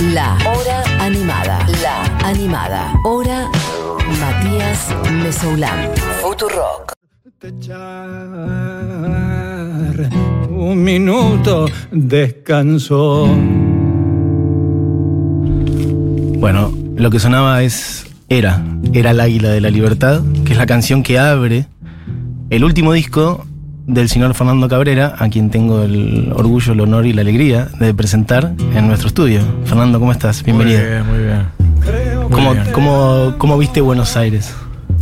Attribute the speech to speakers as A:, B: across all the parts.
A: La Hora Animada. La Animada. Hora Matías Mesoulán. Futurock.
B: Un minuto descanso.
C: Bueno, lo que sonaba es Era, Era el Águila de la Libertad, que es la canción que abre el último disco del señor Fernando Cabrera, a quien tengo el orgullo, el honor y la alegría de presentar en nuestro estudio. Fernando, ¿cómo estás? Bienvenido.
D: Muy bien, muy bien. Muy
C: ¿Cómo,
D: bien.
C: cómo- cómo viste Buenos Aires?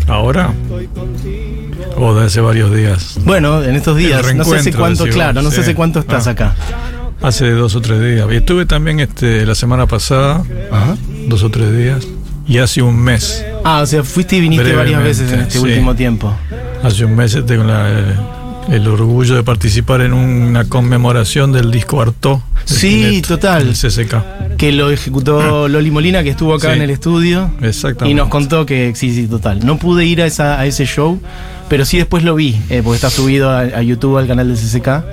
D: ¿Ahora? O de hace varios días.
C: Bueno, en estos días, no sé hace cuánto, claro, no sé hace cuánto estás
D: Ah.
C: acá.
D: Hace dos o tres días. Y estuve también este, la semana pasada,
C: Ajá.
D: dos o tres días. Y hace un mes.
C: Ah, o sea, fuiste y viniste varias
D: Brevemente,
C: veces en este
D: sí.
C: último tiempo.
D: Hace un mes tengo la- eh, el orgullo de participar en una conmemoración del disco Arto. de
C: Sí, total.
D: del CCK.
C: Que lo ejecutó Loli Molina, que estuvo acá
D: Sí.
C: en el estudio.
D: Exactamente.
C: Y nos contó que sí, sí, total. No pude ir a, esa, a ese show, pero sí después lo vi, eh, porque está subido a, a YouTube, al canal de CCK.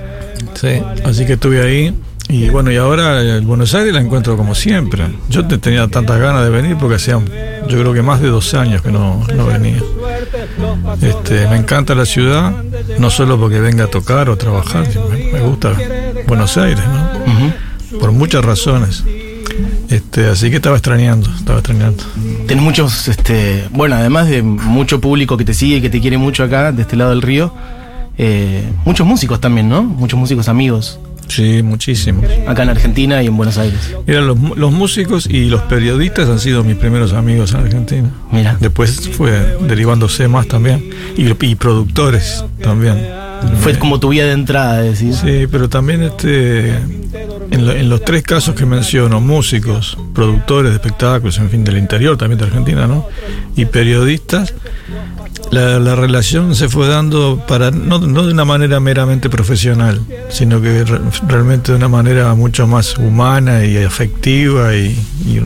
D: Sí, así que estuve ahí. Y bueno, y ahora en Buenos Aires la encuentro como siempre. Yo te tenía tantas ganas de venir porque hacía, yo creo que más de dos años que no, no venía. Este, me encanta la ciudad, no solo porque venga a tocar o trabajar, me, gusta Buenos Aires, ¿no? Por muchas razones. Este, así que estaba extrañando, estaba extrañando.
C: Tenés muchos, este, bueno, además de mucho público que te sigue que te quiere mucho acá, de este lado del río, eh, muchos músicos también, ¿no? Muchos músicos amigos,
D: Sí, muchísimos.
C: acá en Argentina y en Buenos Aires.
D: Eran los, los músicos y los periodistas han sido mis primeros amigos en Argentina.
C: Mira.
D: Después fue derivándose más también. Y, y productores también.
C: Fue como tu vía de entrada, decir.
D: Sí, pero también este, en, lo- en los tres casos que menciono, músicos, productores de espectáculos, en fin, del interior también de Argentina, ¿no? Y periodistas, la, la relación se fue dando para no, no de una manera meramente profesional, sino que re- realmente de una manera mucho más humana y afectiva y, y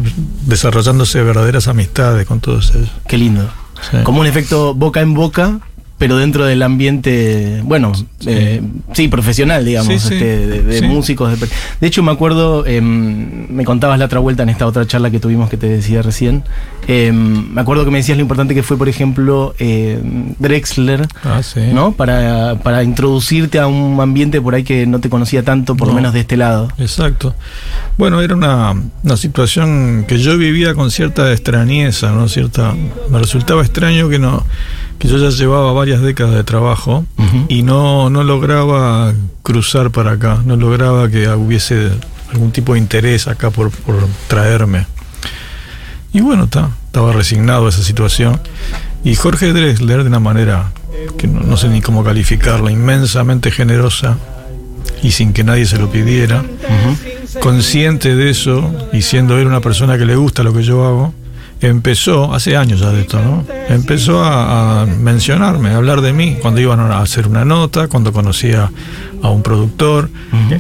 D: desarrollándose verdaderas amistades con todos ellos.
C: Qué lindo.
D: Sí.
C: Como un efecto boca en boca, pero dentro del ambiente, bueno, eh, sí, profesional, digamos,
D: Sí, sí.
C: este, de, de
D: Sí.
C: músicos. De, de hecho, me acuerdo, em, me contabas la otra vuelta en esta otra charla que tuvimos que te decía recién. em, me acuerdo que me decías lo importante que fue, por ejemplo, em, Drexler.
D: Ah, sí.
C: ¿No? Para, para introducirte a un ambiente por ahí que no te conocía tanto, por lo
D: No.
C: menos de este lado.
D: Exacto. Bueno, era una, una situación que yo vivía con cierta extrañeza, ¿no? Cierta, me resultaba extraño que no que yo ya llevaba varias décadas de trabajo y no, no lograba cruzar para acá, no lograba que hubiese algún tipo de interés acá por, por traerme. Y bueno, ta, estaba resignado a esa situación. Y Jorge Drexler, de una manera que no, no sé ni cómo calificarla, inmensamente generosa y sin que nadie se lo pidiera, consciente de eso y siendo él una persona que le gusta lo que yo hago, empezó, hace años ya de esto, ¿no? Empezó a, a mencionarme, a hablar de mí cuando iban a hacer una nota, cuando conocía a un productor,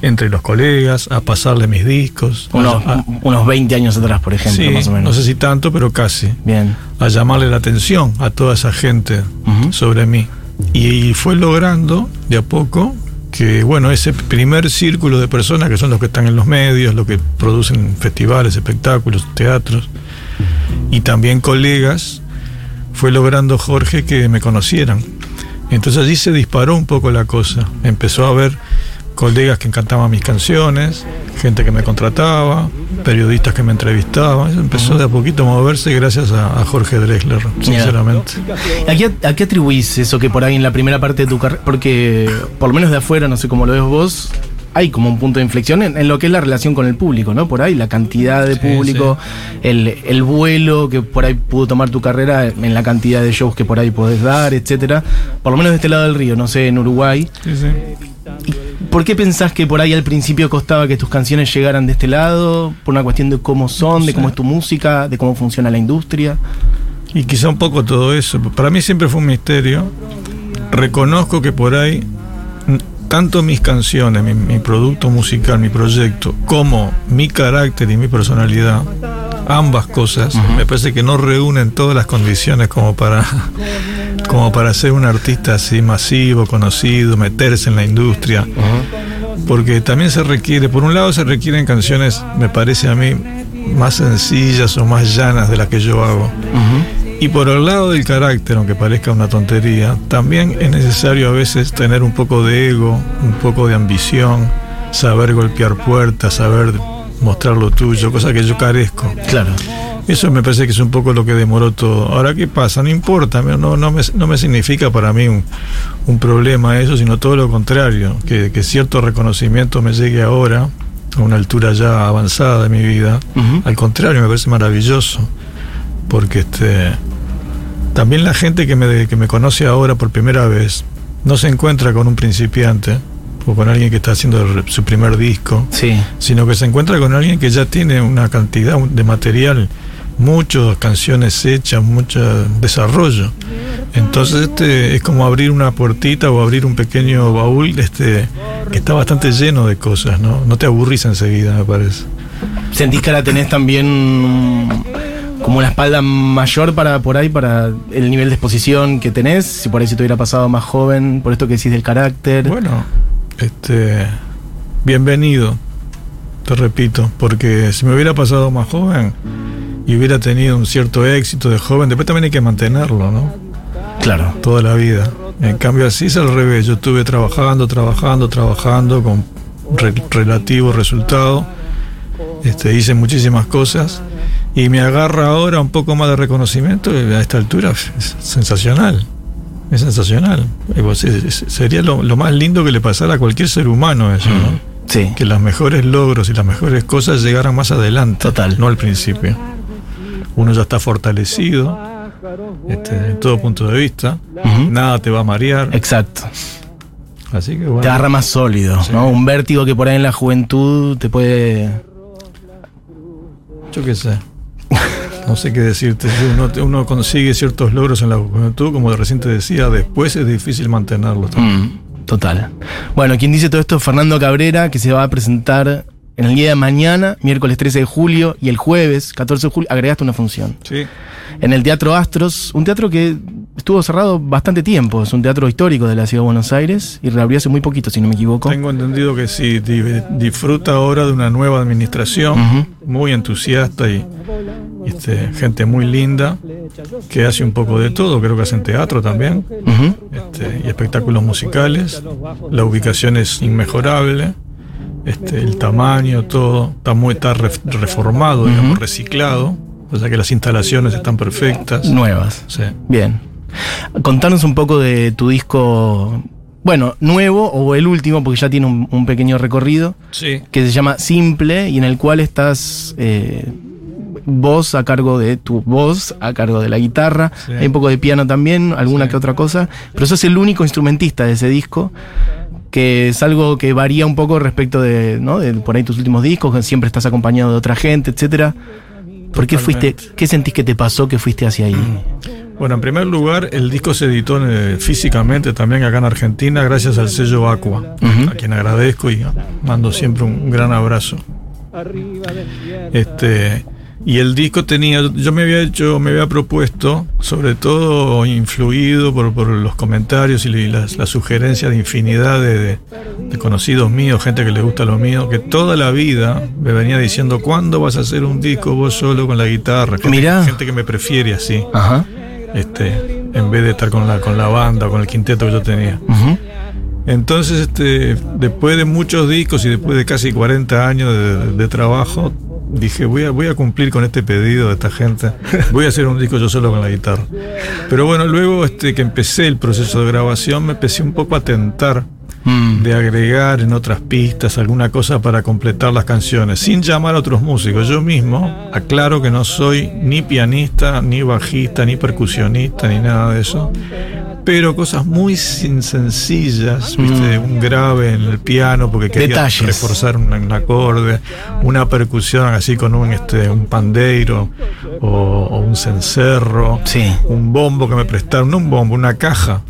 D: entre los colegas, a pasarle mis discos.
C: Unos,
D: a-
C: unos 20 años atrás, por ejemplo,
D: sí,
C: más o menos.
D: no sé si tanto, pero casi.
C: Bien.
D: A llamarle la atención a toda esa gente sobre mí. Y fue logrando de a poco que, bueno, ese primer círculo de personas que son los que están en los medios, los que producen festivales, espectáculos, teatros, y también colegas, fue logrando Jorge que me conocieran. Entonces allí se disparó un poco la cosa. Empezó a haber colegas que cantaban mis canciones, gente que me contrataba, periodistas que me entrevistaban. Eso empezó de a poquito a moverse gracias a, a Jorge Drexler, sinceramente.
C: ¿A qué, a qué atribuís eso que por ahí en la primera parte de tu carrera? Porque, por lo menos de afuera, no sé cómo lo ves vos, hay como un punto de inflexión en, en lo que es la relación con el público, ¿no? Por ahí, la cantidad de
D: Sí,
C: público, El, el vuelo que por ahí pudo tomar tu carrera en la cantidad de shows que por ahí podés dar, etcétera. Por lo menos de este lado del río, no sé, en Uruguay.
D: Sí, sí.
C: ¿Por qué pensás que por ahí al principio costaba que tus canciones llegaran de este lado? ¿Por una cuestión de cómo son, de cómo es tu música, de cómo funciona la industria?
D: Y quizá un poco todo eso. Para mí siempre fue un misterio. Reconozco que por ahí, tanto mis canciones, mi, mi producto musical, mi proyecto, como mi carácter y mi personalidad, ambas cosas, me parece que no reúnen todas las condiciones como para, como para ser un artista así masivo, conocido, meterse en la industria. Porque también se requiere, por un lado se requieren canciones, me parece a mí, más sencillas o más llanas de las que yo hago. Y por el lado del carácter, aunque parezca una tontería, también es necesario a veces tener un poco de ego, un poco de ambición, saber golpear puertas, saber mostrar lo tuyo, cosa que yo carezco.
C: Claro.
D: Eso me parece que es un poco lo que demoró todo. Ahora, ¿qué pasa? No importa, no, no, me, no me significa para mí un, un problema eso, sino todo lo contrario, que, que cierto reconocimiento me llegue ahora, a una altura ya avanzada de mi vida. Al contrario, me parece maravilloso, porque este, también la gente que me, que me conoce ahora por primera vez no se encuentra con un principiante o con alguien que está haciendo su primer disco
C: Sí.
D: sino que se encuentra con alguien que ya tiene una cantidad de material, muchas canciones hechas, mucho desarrollo. Entonces este es como abrir una puertita o abrir un pequeño baúl este que está bastante lleno de cosas, ¿no? No te aburrís enseguida, me parece.
C: ¿Sentís que ahora tenés también como una espalda mayor para por ahí, para el nivel de exposición que tenés? Si por ahí se te hubiera pasado más joven, por esto que decís del carácter.
D: Bueno, este bienvenido, te repito, porque si me hubiera pasado más joven y hubiera tenido un cierto éxito de joven, después también hay que mantenerlo, ¿no?
C: Claro.
D: toda la vida. En cambio, así es al revés. Yo estuve trabajando, trabajando, trabajando con re- relativo resultado. Este, hice muchísimas cosas y me agarra ahora un poco más de reconocimiento. A esta altura es sensacional. Es sensacional. Sería lo, lo más lindo que le pasara a cualquier ser humano eso, ¿no?
C: Sí.
D: Que los mejores logros y las mejores cosas llegaran más adelante.
C: Total.
D: No al principio. Uno ya está fortalecido este, en todo punto de vista. Nada te va a marear.
C: Exacto.
D: Así que bueno.
C: Te agarra más sólido,
D: Sí.
C: ¿no? Un vértigo que por ahí en la juventud te puede.
D: Yo qué sé. No sé qué decirte. Uno, uno consigue ciertos logros en la juventud, como recién te decía, después es difícil mantenerlos.
C: Mm, total. Bueno, quien dice todo esto es Fernando Cabrera, que se va a presentar en el día de mañana, miércoles 13 de julio, y el jueves 14 de julio agregaste una función.
D: Sí.
C: En el Teatro Astros, un teatro que estuvo cerrado bastante tiempo, es un teatro histórico de la ciudad de Buenos Aires y reabrió hace muy poquito, si no me equivoco.
D: Tengo entendido que sí, di- disfruta ahora de una nueva administración, muy entusiasta y este, gente muy linda, que hace un poco de todo, creo que hacen teatro también, este, y espectáculos musicales. La ubicación es inmejorable, este, el tamaño, todo, está muy está ref- reformado, digamos, reciclado, o sea que las instalaciones están perfectas.
C: Nuevas.
D: Sí.
C: Bien. Contanos un poco de tu disco, bueno, nuevo o el último, porque ya tiene un, un pequeño recorrido,
D: Sí.
C: que se llama Simple y en el cual estás eh, vos a cargo de tu voz, a cargo de la guitarra,
D: Sí.
C: hay un poco de piano también, alguna
D: Sí.
C: que otra cosa, pero sos el único instrumentista de ese disco, que es algo que varía un poco respecto de, ¿no? de por ahí tus últimos discos, que siempre estás acompañado de otra gente, etcétera. ¿Por qué fuiste, qué sentís que te pasó que fuiste hacia ahí?
D: Bueno, en primer lugar, el disco se editó eh, físicamente también acá en Argentina gracias al sello Aqua, a quien agradezco y mando siempre un gran abrazo. Este, y el disco tenía, yo me había hecho, me había propuesto, sobre todo influido por, por los comentarios y las, las sugerencias de infinidad de, de- de conocidos míos, gente que le gusta lo mío, que toda la vida me venía diciendo, ¿cuándo vas a hacer un disco vos solo con la guitarra? Gente,
C: Mirá.
D: gente que me prefiere así
C: Ajá.
D: este, en vez de estar con la, con la banda, con el quinteto que yo tenía.
C: Ujú.
D: Entonces, este, después de muchos discos y después de casi 40 años de, de trabajo, dije, voy a, voy a cumplir con este pedido de esta gente, voy a hacer un disco yo solo con la guitarra. Pero bueno, luego este, que empecé el proceso de grabación, me empecé un poco a tentar
C: Mm.
D: de agregar en otras pistas alguna cosa para completar las canciones, sin llamar a otros músicos. Yo mismo aclaro que no soy ni pianista, ni bajista, ni percusionista, ni nada de eso. Pero cosas muy sin- sencillas, ¿viste? un grave en el piano porque quería
C: Detalles.
D: reforzar un, un acorde, una percusión así con un, este, un pandeiro o, o un cencerro,
C: Sí.
D: un bombo que me prestaron, no un bombo, una caja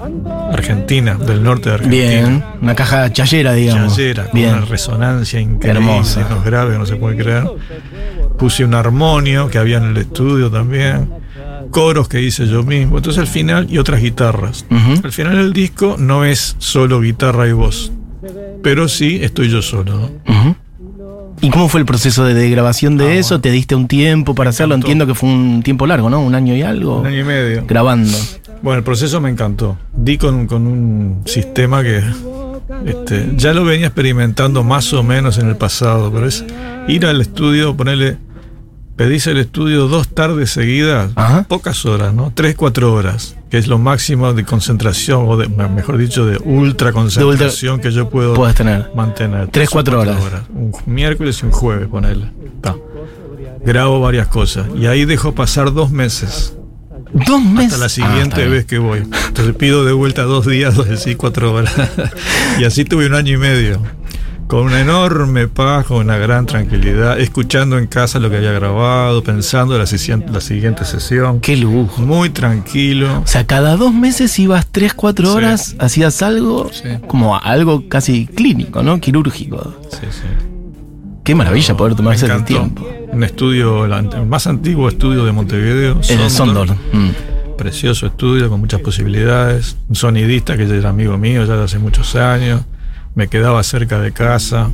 D: argentina, del norte de Argentina.
C: Bien. Una caja chayera, digamos.
D: Chayera, con
C: Bien.
D: una resonancia increíble,
C: Hermosa.
D: unos graves que no se puede creer. Puse un armonio que había en el estudio también, coros que hice yo mismo, entonces al final, y otras guitarras. Al final el disco no es solo guitarra y voz, pero sí estoy yo solo.
C: ¿Y cómo fue el proceso de, de grabación de
D: Ah,
C: eso?
D: bueno.
C: ¿Te diste un tiempo para hacerlo? Entiendo que fue un tiempo largo, ¿no? Un año y algo.
D: Un año y medio.
C: Grabando.
D: Bueno, el proceso me encantó. Di con, con un sistema que este, ya lo venía experimentando más o menos en el pasado, pero es ir al estudio, ponerle, pedís el estudio dos tardes seguidas,
C: Ajá.
D: pocas horas, ¿no? Tres, cuatro horas, que es lo máximo de concentración, o de, mejor dicho, de ultra concentración que yo puedo
C: Puedes tener.
D: mantener.
C: Tres, cuatro horas.
D: Un miércoles y un jueves, ponerle. Grabo varias cosas. Y ahí dejo pasar dos meses.
C: Dos meses.
D: Hasta la
C: Ah,
D: siguiente vez que voy. Entonces pido de vuelta dos días, dos decir cuatro horas. y así tuve un año y medio. Con una enorme paz, con una gran tranquilidad, escuchando en casa lo que había grabado, pensando la, la siguiente sesión.
C: Qué lujo.
D: Muy tranquilo.
C: O sea, cada dos meses ibas tres, cuatro
D: Sí.
C: horas, hacías algo
D: Sí.
C: como algo casi clínico, ¿no? Quirúrgico.
D: Sí, sí.
C: Qué maravilla poder tomarse el tiempo.
D: Un estudio, el más antiguo estudio de Montevideo.
C: El Sondor. Mm.
D: Precioso estudio con muchas posibilidades. Un sonidista que ya era amigo mío ya de hace muchos años. Me quedaba cerca de casa.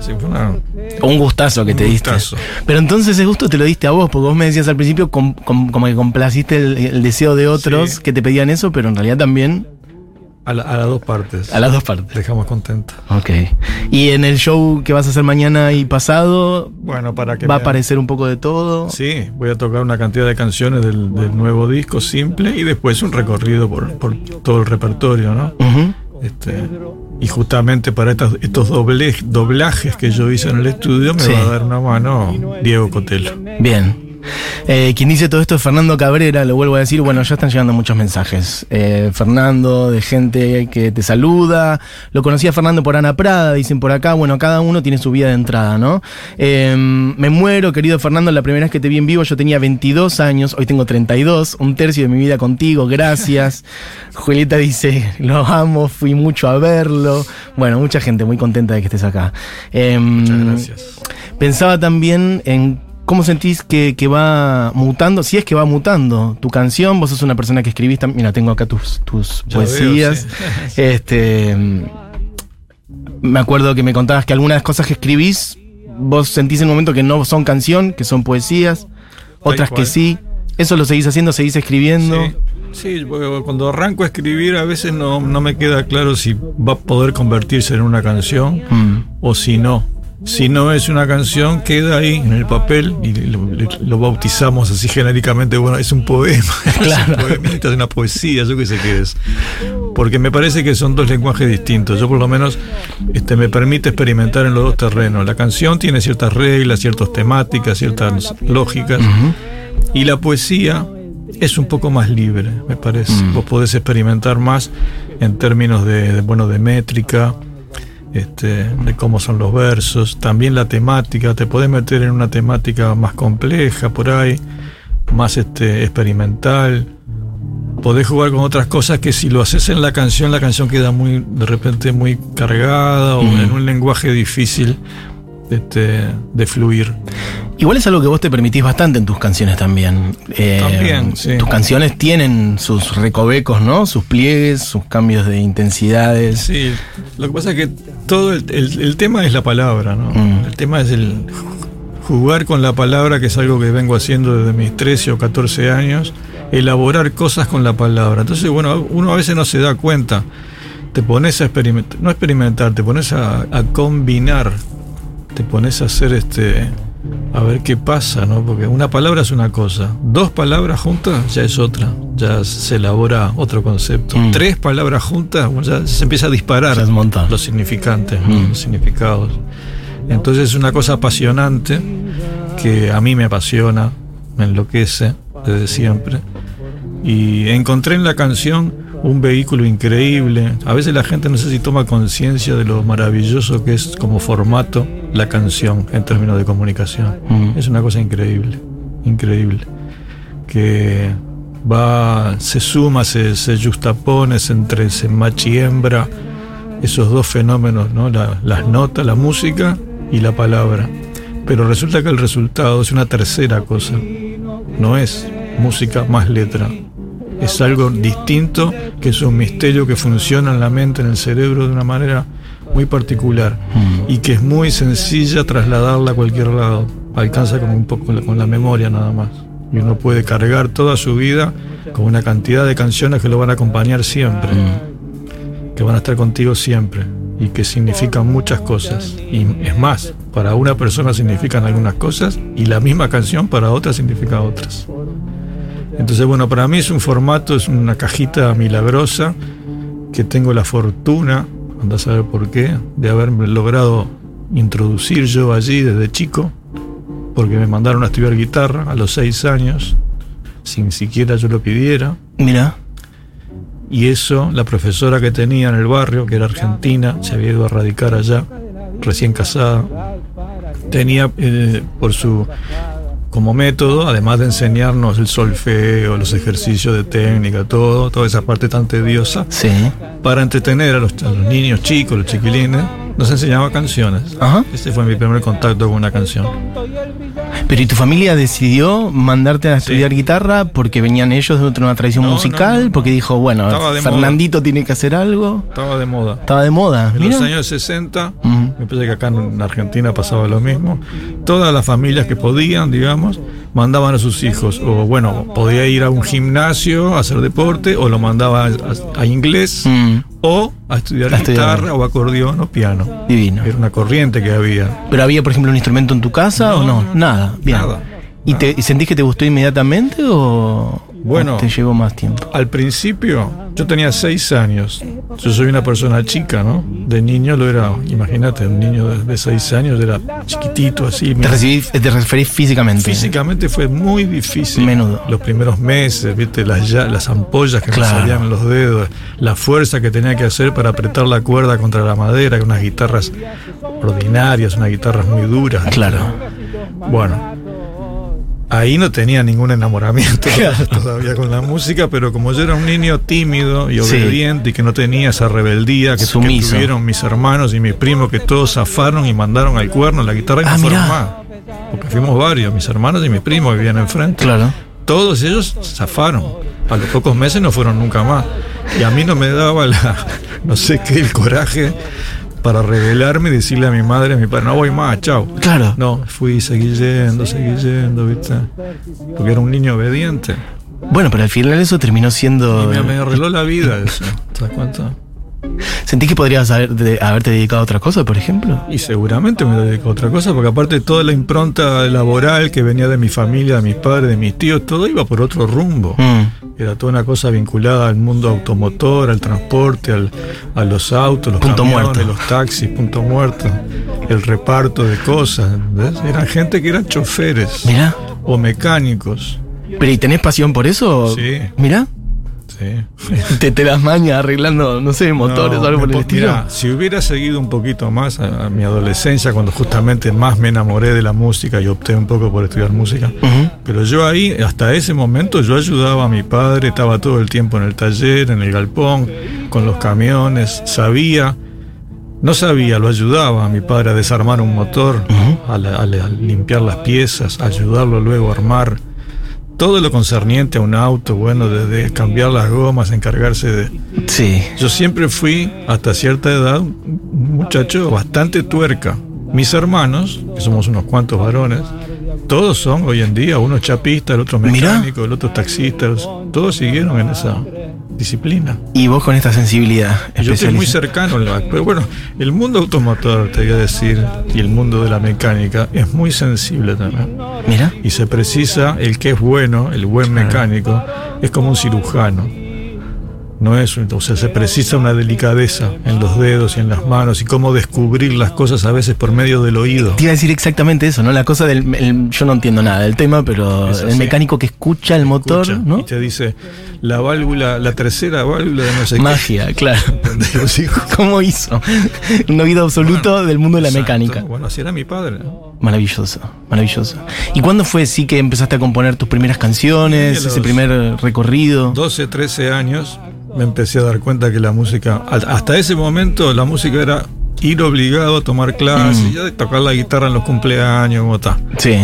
D: Fue una-
C: Un gustazo que
D: Un
C: te
D: gustazo.
C: diste. Pero entonces ese gusto te lo diste a vos, porque vos me decías al principio com- com- como que complaciste el, el deseo de otros
D: Sí.
C: que te pedían eso, pero en realidad también
D: a, la- a las dos partes.
C: a las dos partes.
D: Dejamos contentos.
C: Ok. Y en el show que vas a hacer mañana y pasado,
D: Bueno, para que
C: va a aparecer un poco de todo.
D: Sí, voy a tocar una cantidad de canciones del, del nuevo disco simple y después un recorrido por, por todo el repertorio, ¿no? Este, y justamente para estas- estos doble- doblajes que yo hice en el estudio me
C: Sí.
D: va a dar una mano Diego Cotelo.
C: Bien. Eh, quien dice todo esto es Fernando Cabrera, lo vuelvo a decir, bueno, ya están llegando muchos mensajes. Eh, Fernando, de gente que te saluda. Lo conocí a Fernando por Ana Prada, dicen por acá, bueno, cada uno tiene su vida de entrada, ¿no? Eh, me muero, querido Fernando, la primera vez que te vi en vivo yo tenía 22 años, hoy tengo 32, un tercio de mi vida contigo, gracias. Julieta dice, lo amo, fui mucho a verlo. Bueno, mucha gente muy contenta de que estés acá. Eh,
D: Muchas gracias.
C: Pensaba también en cómo sentís que, que va mutando, si es que va mutando tu canción. Vos sos una persona que escribís también. Mira, tengo acá tus, poesías.
D: veo, sí.
C: Este. Me acuerdo que me contabas que algunas cosas que escribís, vos sentís en un momento que no son canción, que son poesías, otras que sí. Eso lo seguís haciendo, seguís escribiendo.
D: Sí, sí, porque cuando arranco a escribir a veces no, no me queda claro si va a poder convertirse en una canción
C: Mm.
D: o si no. Si no es una canción, queda ahí en el papel y lo, bautizamos así genéricamente. Bueno, es un poema,
C: Claro.
D: es un poemita, es una poesía, yo qué sé qué es. Porque me parece que son dos lenguajes distintos. Yo por lo menos este, me permite experimentar en los dos terrenos. La canción tiene ciertas reglas, ciertas temáticas, ciertas lógicas. Y la poesía es un poco más libre, me parece.
C: Mm.
D: Vos podés experimentar más en términos de, de, bueno, de métrica, este, de cómo son los versos, también la temática, te podés meter en una temática más compleja por ahí, más este, experimental. Podés jugar con otras cosas que si lo haces en la canción, la canción queda muy, de repente muy cargada o
C: Mm.
D: en un lenguaje difícil este, de fluir.
C: Igual es algo que vos te permitís bastante en tus canciones también. Eh,
D: También, sí.
C: Tus canciones tienen sus recovecos, ¿no? Sus pliegues, sus cambios de intensidades.
D: Sí, lo que pasa es que todo el, el- el tema es la palabra, ¿no?
C: Mm.
D: El tema es el jugar con la palabra, que es algo que vengo haciendo desde mis 13 o 14 años, elaborar cosas con la palabra. Entonces, bueno, uno a veces no se da cuenta. Te pones a experimentar, no experimentar, te pones a, a combinar, te pones a hacer este, a ver qué pasa, ¿no? Porque una palabra es una cosa, dos palabras juntas ya es otra, ya se elabora otro concepto.
C: Mm.
D: Tres palabras juntas, bueno, ya se empieza a disparar los significantes, ¿no?
C: Mm.
D: los significados. Entonces es una cosa apasionante que a mí me apasiona, me enloquece desde siempre. Y encontré en la canción un vehículo increíble. A veces la gente no sé si toma conciencia de lo maravilloso que es como formato la canción en términos de comunicación.
C: Mm.
D: Es una cosa increíble, increíble. Que va, se suma, se, se justapone, se entre se machi y hembra esos dos fenómenos, ¿no? La- las notas, la música y la palabra. Pero resulta que el resultado es una tercera cosa. No es música más letra. Es algo distinto, que es un misterio que funciona en la mente, en el cerebro de una manera muy particular y que es muy sencilla trasladarla a cualquier lado. Alcanza como un poco con la memoria nada más. Y uno puede cargar toda su vida con una cantidad de canciones que lo van a acompañar siempre, que van a estar contigo siempre y que significan muchas cosas. Y es más, para una persona significan algunas cosas y la misma canción para otra significa otras. Entonces, bueno, para mí es un formato, es una cajita milagrosa que tengo la fortuna, anda a saber por qué, de haberme logrado introducir yo allí desde chico, porque me mandaron a estudiar guitarra a los seis años, sin siquiera yo lo pidiera.
C: Mira.
D: Y eso, la profesora que tenía en el barrio, que era argentina, se había ido a radicar allá, recién casada, tenía eh, por su como método, además de enseñarnos el solfeo, los ejercicios de técnica, todo, toda esa parte tan tediosa,
C: Sí.
D: para entretener a los, a los niños chicos, los chiquilines, nos enseñaba canciones.
C: Ajá.
D: Ese fue mi primer contacto con una canción.
C: Pero ¿y tu familia decidió mandarte a estudiar guitarra porque venían ellos de otra una tradición
D: No,
C: musical?
D: no, no.
C: Porque dijo, bueno, Fernandito tiene que hacer algo.
D: Estaba de moda.
C: Estaba de moda.
D: En
C: Mira.
D: los años 60,
C: Ujú.
D: me parece que acá en Argentina pasaba lo mismo. Todas las familias que podían, digamos, mandaban a sus hijos. O bueno, podía ir a un gimnasio a hacer deporte, o lo mandaba a, a inglés,
C: Mm,
D: o a estudiar
C: A estudiar.
D: guitarra, o acordeón, o piano.
C: divino.
D: Era una corriente que había.
C: ¿Pero había, por ejemplo, un instrumento en tu casa o no?
D: No,
C: Nada. Bien.
D: nada.
C: ¿Y, te, y sentís que te gustó inmediatamente o,
D: Bueno.
C: te llevó más tiempo?
D: Al principio, yo tenía seis años. Yo soy una persona chica, ¿no? De niño lo era, imagínate, un niño de, de seis años era chiquitito así.
C: Te, recibís, te referís físicamente.
D: Físicamente fue muy difícil.
C: Menudo.
D: Los primeros meses, viste, las, ya- las ampollas que
C: Claro.
D: me salían en los dedos, la fuerza que tenía que hacer para apretar la cuerda contra la madera, unas guitarras ordinarias, unas guitarras muy duras.
C: Claro.
D: Bueno, ahí no tenía ningún enamoramiento todavía con la música, pero como yo era un niño tímido y
C: Sí.
D: obediente y que no tenía esa rebeldía que, que tuvieron mis hermanos y mis primos, que todos zafaron y mandaron al cuerno la guitarra y
C: Ah,
D: no fueron
C: mirá.
D: más. Porque fuimos varios, mis hermanos y mis primos que vivían enfrente.
C: Claro.
D: Todos ellos zafaron. A los pocos meses no fueron nunca más. Y a mí no me daba la, no sé qué, el coraje para rebelarme y decirle a mi madre, a mi padre, no voy más, chao.
C: Claro.
D: No, fui, seguí yendo, seguí yendo, ¿viste? Porque era un niño obediente.
C: Bueno, pero al final eso terminó siendo.
D: me, me arregló la vida eso. ¿Te das cuenta?
C: ¿Sentís que podrías haber- de- haberte dedicado a otra cosa, por ejemplo?
D: Y seguramente me dedico a otra cosa, porque aparte toda la impronta laboral que venía de mi familia, de mis padres, de mis tíos, todo iba por otro rumbo.
C: Mm.
D: Era toda una cosa vinculada al mundo automotor, al transporte, al- a los autos, los
C: Punto
D: camiones,
C: muerto.
D: los taxis, punto muerto, el reparto de cosas. ¿ves? Eran gente que eran choferes
C: Mirá.
D: o mecánicos.
C: ¿Pero y tenés pasión por eso?
D: Sí.
C: Mirá.
D: Sí.
C: Te, te das maña arreglando, no sé, motores
D: No,
C: o algo por el estilo.
D: mirá, si hubiera seguido un poquito más a, a mi adolescencia, cuando justamente más me enamoré de la música y opté un poco por estudiar música, pero yo ahí, hasta ese momento, yo ayudaba a mi padre, estaba todo el tiempo en el taller, en el galpón, con los camiones, sabía, no sabía, lo ayudaba a mi padre a desarmar un motor, a, la- a la- a limpiar las piezas, ayudarlo luego a armar. Todo lo concerniente a un auto, bueno, desde cambiar las gomas, encargarse de,
C: Sí.
D: yo siempre fui, hasta cierta edad, un muchacho bastante tuerca. Mis hermanos, que somos unos cuantos varones, todos son hoy en día, uno es chapista, el otro
C: Mirá.
D: mecánico, el otro taxista, todos siguieron en esa disciplina.
C: Y vos con esta sensibilidad
D: Yo estoy muy cercano, pero bueno, el mundo automotor, te voy a decir, y el mundo de la mecánica es muy sensible también.
C: Mira.
D: Y se precisa el que es bueno, el buen mecánico, es como un cirujano. No es, o sea, se precisa una delicadeza en los dedos y en las manos y cómo descubrir las cosas a veces por medio del oído.
C: Te iba a decir exactamente eso, ¿no? La cosa del. el- yo no entiendo nada del tema, pero el mecánico que escucha el motor,
D: Escucha,
C: ¿no?
D: Y te dice la válvula, la tercera válvula de no sé
C: Magia, claro. ¿Cómo hizo? Un oído absoluto del mundo de la
D: Exacto.
C: mecánica.
D: Bueno, así era mi padre.
C: Maravilloso, maravilloso. ¿Y cuándo fue sí que empezaste a componer tus primeras canciones, ese primer recorrido?
D: 12, 13 años me empecé a dar cuenta que la música, hasta ese momento la música era ir obligado a tomar clases,
C: Mm.
D: tocar la guitarra en los cumpleaños, como tal.
C: Sí,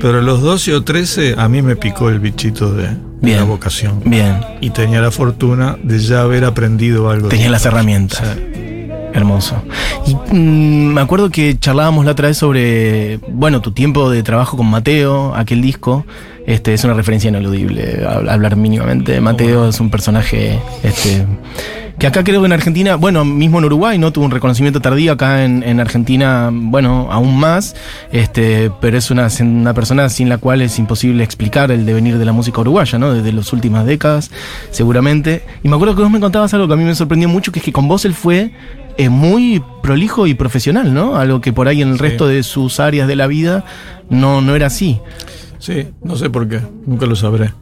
D: Pero a los 12 o 13 a mí me picó el bichito de, la vocación.
C: bien.
D: Y tenía la fortuna de ya haber aprendido algo.
C: Tenías las herramientas.
D: Sí.
C: Hermoso. Y mm, me acuerdo que charlábamos la otra vez sobre, bueno, tu tiempo de trabajo con Mateo, aquel disco. Este, es una referencia ineludible hab- hablar mínimamente. Mateo es un personaje este, que acá creo que en Argentina, bueno, mismo en Uruguay, ¿no? Tuvo un reconocimiento tardío acá en, en Argentina, bueno, aún más. Este, pero es una, una persona sin la cual es imposible explicar el devenir de la música uruguaya, ¿no? Desde las últimas décadas, seguramente. Y me acuerdo que vos me contabas algo que a mí me sorprendió mucho, que es que con vos él fue eh, muy prolijo y profesional, ¿no? Algo que por ahí en el
D: Sí.
C: resto de sus áreas de la vida no, no era así.
D: Sí, no sé por qué, nunca lo sabré.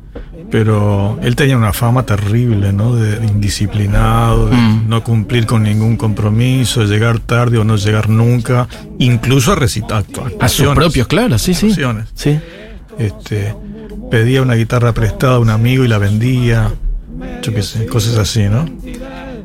D: Pero él tenía una fama terrible, ¿no? De indisciplinado, de
C: Mm.
D: no cumplir con ningún compromiso, de llegar tarde o no llegar nunca, incluso a recitar
C: A sus propios, claro, sí, sí. Sí.
D: Este, pedía una guitarra prestada a un amigo y la vendía, yo qué sé, cosas así, ¿no?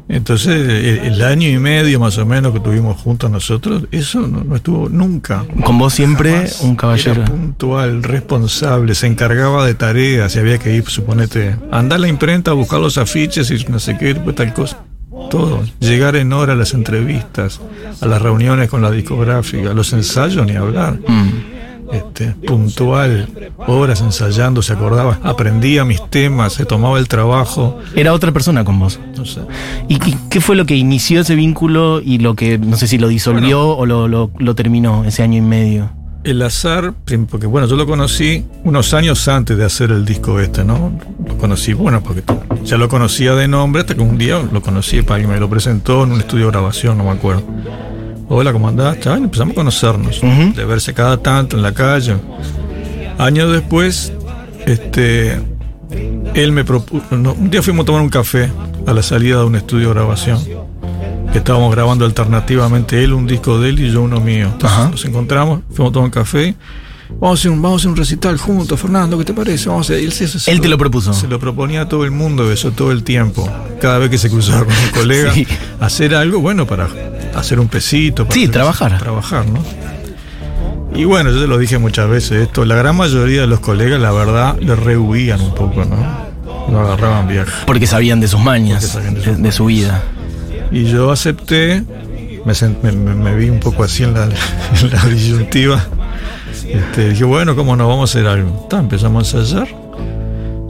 D: Entonces, el, el año y medio más o menos que tuvimos juntos nosotros, eso no, no estuvo nunca.
C: Con vos siempre
D: Jamás.
C: un caballero.
D: Era puntual, responsable, se encargaba de tareas, si había que ir, suponete, andar a la imprenta a buscar los afiches y no sé qué, pues tal cosa. Todo. Llegar en hora a las entrevistas, a las reuniones con la discográfica, a los ensayos, ni hablar.
C: Mm.
D: Este, puntual, horas ensayando, se acordaba, aprendía mis temas, se tomaba el trabajo.
C: Era otra persona con vos.
D: No sé.
C: ¿Y, y qué fue lo que inició ese vínculo y lo que, no sé si lo disolvió o lo, lo- lo terminó ese año y medio?
D: El azar, porque bueno, yo lo conocí unos años antes de hacer el disco este, ¿no? Lo conocí, bueno, porque ya lo conocía de nombre, hasta que un día lo conocí, para que me lo presentó en un estudio de grabación, no me acuerdo. Hola, ¿cómo andás? Y empezamos a conocernos, de verse cada tanto en la calle. Años después, este, él me propuso, no, un día fuimos a tomar un café a la salida de un estudio de grabación. Que estábamos grabando alternativamente él un disco de él y yo uno mío. Entonces, nos encontramos, fuimos a tomar un café. Vamos a hacer un, vamos a hacer un recital juntos, Fernando, ¿qué te parece? Vamos a hacer- él, se- se-
C: Él te lo propuso.
D: Se lo proponía a todo el mundo, eso todo el tiempo. Cada vez que se cruzaba con un colega,
C: Sí.
D: hacer algo, bueno, para hacer un pesito. Para
C: Sí,
D: hacer-
C: trabajar.
D: Trabajar, ¿no? Y bueno, yo te lo dije muchas veces esto, la gran mayoría de los colegas, la verdad, le rehuían un poco, ¿no? No agarraban viaje.
C: Porque sabían de sus mañas,
D: sabían de
C: de,
D: sus
C: de su vida.
D: Y yo acepté, me- me- me vi un poco así en la, en la disyuntiva. Este, dije, bueno, ¿cómo no vamos a hacer algo? Ta, empezamos a ensayar.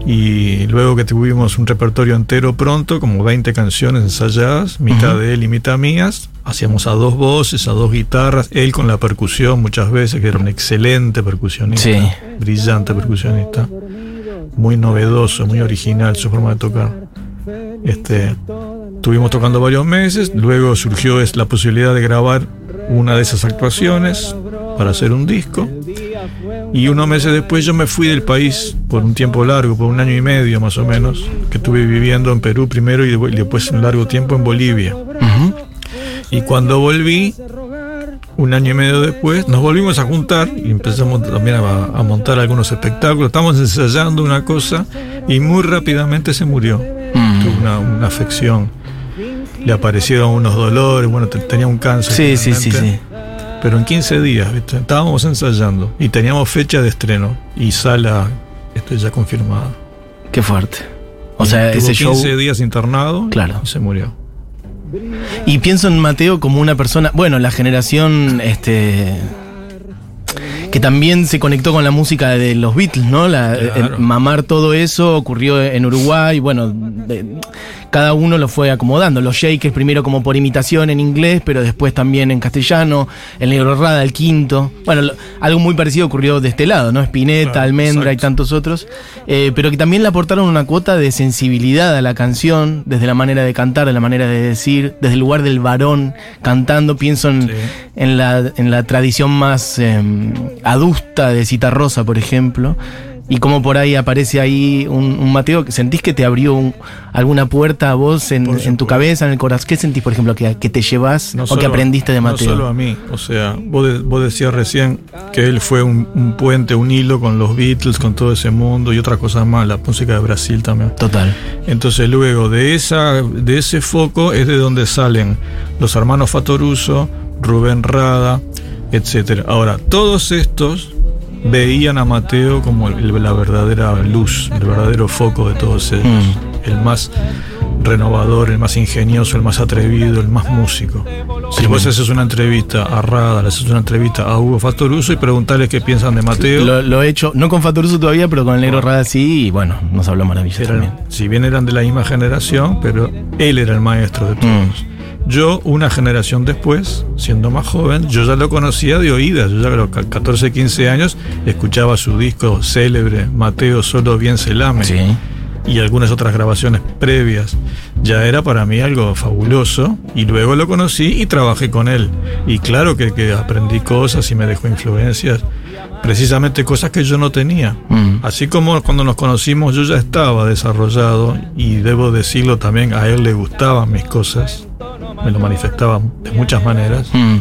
D: Y luego que tuvimos un repertorio entero pronto, como 20 canciones ensayadas, mitad de él y mitad mías, hacíamos a dos voces, a dos guitarras, él con la percusión muchas veces, que era un excelente percusionista,
C: Sí.
D: brillante percusionista, muy novedoso, muy original su forma de tocar. Este, Estuvimos tocando varios meses, luego surgió la posibilidad de grabar una de esas actuaciones para hacer un disco. Y unos meses después yo me fui del país por un tiempo largo, por un año y medio más o menos, que estuve viviendo en Perú primero y de- y después un largo tiempo en Bolivia. Y cuando volví, un año y medio después, nos volvimos a juntar y empezamos también a, a montar algunos espectáculos. Estamos ensayando una cosa y muy rápidamente se murió.
C: Mm.
D: Tuvo una, una afección. Le aparecieron unos dolores, bueno, te- tenía un cáncer.
C: Sí, sí, sí, sí.
D: Pero en 15 días, ¿viste? estábamos ensayando y teníamos fecha de estreno y sala, esto ya confirmada.
C: Qué fuerte. O
D: Y
C: sea, ese show.
D: 15 días internado
C: Claro.
D: y se murió.
C: Y pienso en Mateo como una persona, bueno, la generación este que también se conectó con la música de los Beatles, ¿no? La,
D: Claro.
C: mamar todo eso ocurrió en Uruguay, bueno, de- cada uno lo fue acomodando. Los Shakers primero como por imitación en inglés, pero después también en castellano, el Negro Rada, el Quinto. Bueno, lo- algo muy parecido ocurrió de este lado, ¿no? Spinetta, Almendra y tantos otros, eh, pero que también le aportaron una cuota de sensibilidad a la canción, desde la manera de cantar, de la manera de decir, desde el lugar del varón cantando. Pienso en,
D: Sí.
C: en, la, en la tradición más eh, adusta de Citarrosa, por ejemplo. Y como por ahí aparece ahí un, un Mateo, ¿sentís que te abrió un- alguna puerta a vos en, tu cabeza, en el corazón? ¿Qué sentís, por ejemplo, que, que te llevas
D: No
C: o que aprendiste de Mateo?
D: No solo a mí, o sea, vos, de- vos decías recién que él fue un, un puente, un hilo con los Beatles, con todo ese mundo y otras cosas más, la música de Brasil también.
C: Total.
D: Entonces luego de, esa, de ese foco es de donde salen los hermanos Fatoruso, Rubén Rada, etcétera. Ahora, todos estos veían a Mateo como el- la verdadera luz, el verdadero foco de todos ellos,
C: Mm.
D: el más renovador, el más ingenioso, el más atrevido, el más músico. Si vos haces una entrevista a Rada, le haces una entrevista a Hugo Fatoruso y preguntarles qué piensan de Mateo.
C: Lo, lo he hecho, no con Fatoruso todavía, pero con el negro Rada sí, y bueno, nos habló maravilloso
D: si bien eran de la misma generación, pero él era el maestro de todos. Yo, una generación después, siendo más joven, yo ya lo conocía de oídas. Yo ya a los ca- 14, 15 años escuchaba su disco célebre, Mateo Solo Bien se lame,
C: Sí.
D: Y algunas otras grabaciones previas. Ya era para mí algo fabuloso, y luego lo conocí y trabajé con él. Y claro que, que aprendí cosas y me dejó influencias, precisamente cosas que yo no tenía.
C: Mm.
D: Así como cuando nos conocimos yo ya estaba desarrollado y debo decirlo también, a él le gustaban mis cosas, me lo manifestaba de muchas maneras.
C: Mm.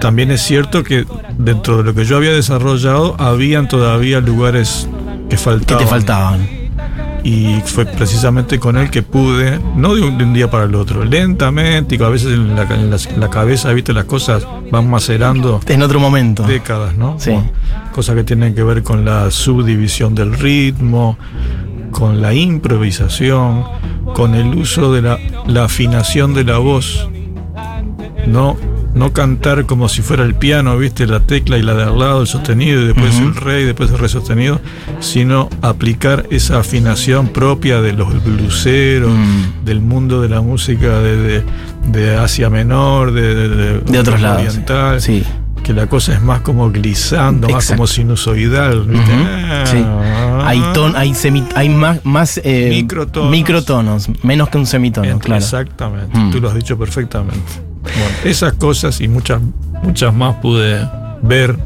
D: También es cierto que dentro de lo que yo había desarrollado habían todavía lugares que
C: ¿Qué
D: faltaban.
C: te faltaban?
D: Y fue precisamente con él que pude, no de un, de un día para el otro, lentamente, y a veces en la, en la- en la cabeza, viste, las cosas van macerando
C: En otro momento.
D: décadas, ¿no?
C: Sí.
D: Bueno, cosas que tienen que ver con la subdivisión del ritmo, con la improvisación, con el uso de la, la afinación de la voz. No, no cantar como si fuera el piano, viste, la tecla y la de al lado, el sostenido, y después el re y después el re sostenido, sino aplicar esa afinación propia de los bluseros,
C: Mm.
D: del mundo de la música de, de- de Asia Menor, de, de,
C: otros lados.
D: oriental
C: Sí.
D: que la cosa es más como glissando, más como sinusoidal. ¿viste?
C: Ujú,
D: Ah.
C: sí. Hay, ton, hay, semi- hay más, más eh,
D: Microtonos.
C: microtonos, menos que un semitono, claro.
D: Exactamente,
C: Mm.
D: tú lo has dicho perfectamente. Bueno, esas cosas y muchas, muchas más pude ver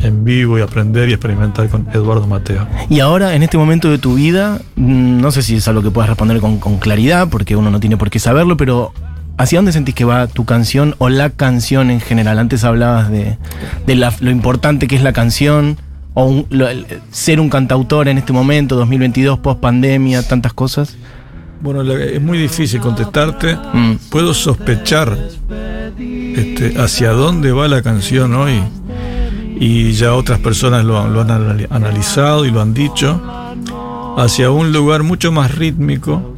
D: en vivo y aprender y experimentar con Eduardo Mateo.
C: Y ahora, en este momento de tu vida, mm, no sé si es algo que puedas responder con, con claridad, porque uno no tiene por qué saberlo, pero ¿hacia dónde sentís que va tu canción o la canción en general? Antes hablabas de, de la- lo importante que es la canción, o un- lo- el- ser un cantautor en este momento, 2022, post pandemia, tantas cosas.
D: Bueno, es muy difícil contestarte.
C: Mm,
D: Puedo sospechar este, hacia dónde va la canción hoy y ya otras personas lo, lo han anali- analizado y lo han dicho, hacia un lugar mucho más rítmico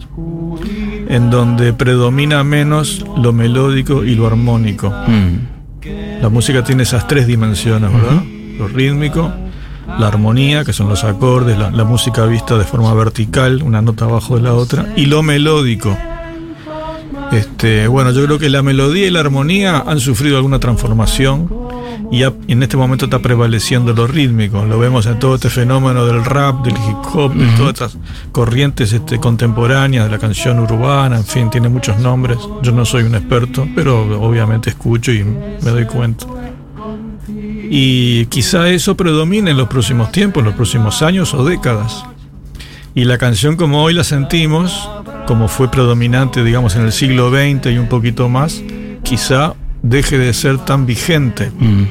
D: en donde predomina menos lo melódico y lo armónico.
C: mm,
D: La música tiene esas tres dimensiones, ¿verdad? Lo rítmico, la armonía, que son los acordes, la, la música vista de forma vertical, una nota abajo de la otra, y lo melódico. Este, bueno, yo creo que la melodía y la armonía han sufrido alguna transformación y en este momento está prevaleciendo lo rítmico. Lo vemos en todo este fenómeno del rap, del hip hop, de todas estas corrientes este, contemporáneas, de la canción urbana, en fin, tiene muchos nombres. Yo no soy un experto, pero obviamente escucho y me doy cuenta. Y quizá eso predomine en los próximos tiempos, en los próximos años o décadas. Y la canción como hoy la sentimos, como fue predominante, digamos, en el siglo XX y un poquito más, quizá deje de ser tan vigente.
C: mm.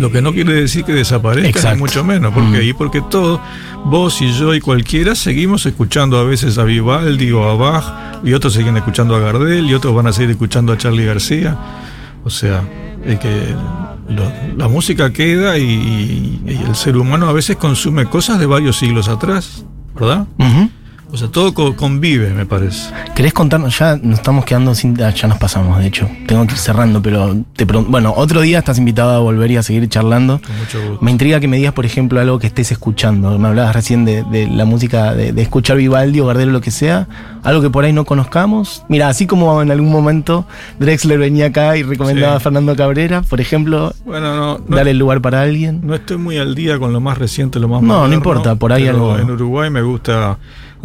D: Lo que no quiere decir que desaparezca,
C: Exacto.
D: ni mucho menos, porque
C: Mm.
D: ahí porque todos, vos y yo y cualquiera, seguimos escuchando a veces a Vivaldi o a Bach, y otros siguen escuchando a Gardel, y otros van a seguir escuchando a Charlie García. O sea, es que lo- la música queda y, el ser humano a veces consume cosas de varios siglos atrás, ¿verdad? O sea, todo co- convive, me parece.
C: ¿Querés contarnos? Ya nos estamos quedando sin. ah, Ya nos pasamos, de hecho. Tengo que ir cerrando, pero te pregun- Bueno, otro día estás invitado a volver y a seguir charlando.
D: Con mucho gusto.
C: Me intriga que me digas, por ejemplo, algo que estés escuchando. Me hablabas recién de, de la música, de, de escuchar Vivaldi o Gardel o lo que sea. Algo que por ahí no conozcamos. Mira, así como en algún momento Drexler venía acá y recomendaba
D: Sí.
C: a Fernando Cabrera, por ejemplo,
D: Bueno, no, no,
C: darle el lugar para alguien.
D: No estoy muy al día con lo más reciente, lo más
C: No, no importa, por ahí algo-
D: En Uruguay me gusta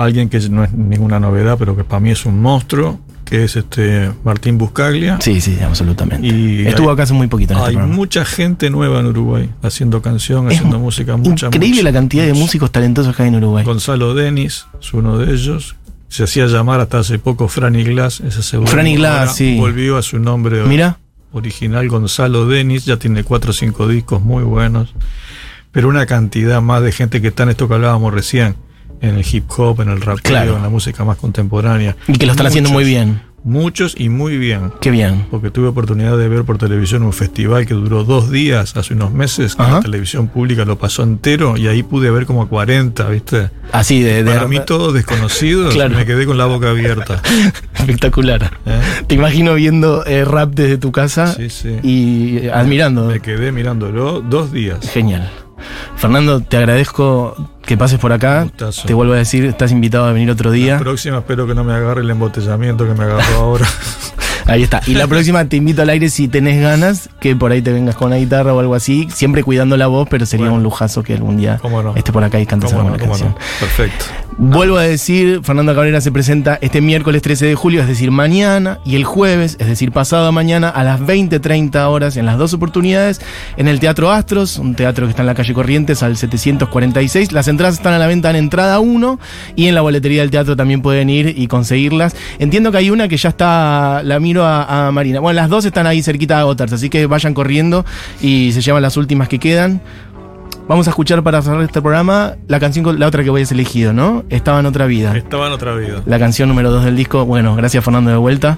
D: alguien que no es ninguna novedad, pero que para mí es un monstruo, que es este Martín Buscaglia.
C: Sí, sí, absolutamente.
D: Y
C: Estuvo
D: hay-
C: acá hace muy poquito en este
D: Hay mucha gente nueva en Uruguay haciendo canción,
C: Es
D: haciendo música, mucha
C: Increíble
D: mucha,
C: la cantidad de músicos talentosos que hay en Uruguay.
D: Gonzalo Denis es uno de ellos. Se hacía llamar hasta hace poco Franny Glass, ese seudónimo.
C: Franny Glass,
D: Ahora
C: sí.
D: Volvió a su nombre
C: Mira,
D: original Gonzalo Denis, ya tiene cuatro o cinco discos muy buenos, pero una cantidad más de gente que está en esto que hablábamos recién, en el hip hop, en el rap,
C: Claro.
D: en la música más contemporánea.
C: y que lo están haciendo muy bien.
D: Muchos y muy bien.
C: Qué bien.
D: Porque tuve oportunidad de ver por televisión un festival que duró dos días hace unos meses, que
C: Ajá.
D: la televisión pública lo pasó entero y ahí pude ver como a 40, ¿viste?
C: Así de, de
D: Para mí todos desconocidos,
C: Claro.
D: me quedé con la boca abierta.
C: espectacular.
D: ¿eh?
C: Te imagino viendo eh, rap desde tu casa
D: Sí, sí.
C: y eh, admirando.
D: Me quedé mirándolo dos días.
C: Genial. Fernando, te agradezco que pases por acá.
D: Gustazo.
C: Te vuelvo a decir, estás invitado a venir otro día.
D: Próxima espero que no me agarre el embotellamiento que me agarró ahora.
C: Ahí está. Y la próxima te invito al aire si tenés ganas, que por ahí te vengas con una guitarra o algo así, siempre cuidando la voz, pero sería
D: Bueno.
C: un lujazo que algún día
D: ¿Cómo no?
C: esté por acá y cantes alguna
D: ¿Cómo
C: canción.
D: no? Perfecto.
C: Vuelvo a decir, Fernando Cabrera se presenta este miércoles 13 de julio, es decir, mañana, y el jueves, es decir, pasado mañana, a las 20.30 horas, en las dos oportunidades, en el Teatro Astros, un teatro que está en la calle Corrientes, al 746. Las entradas están a la venta en entrada 1 y en la boletería del teatro también pueden ir y conseguirlas. Entiendo que hay una que ya está, la miro a, a Marina. Bueno, las dos están ahí cerquita de agotarse, así que vayan corriendo y se llevan las últimas que quedan. Vamos a escuchar para cerrar este programa la canción, con- la otra que voy a elegido, ¿no? Estaba en otra vida.
D: Estaba en otra vida.
C: La canción número 2 del disco. Bueno, gracias Fernando de vuelta.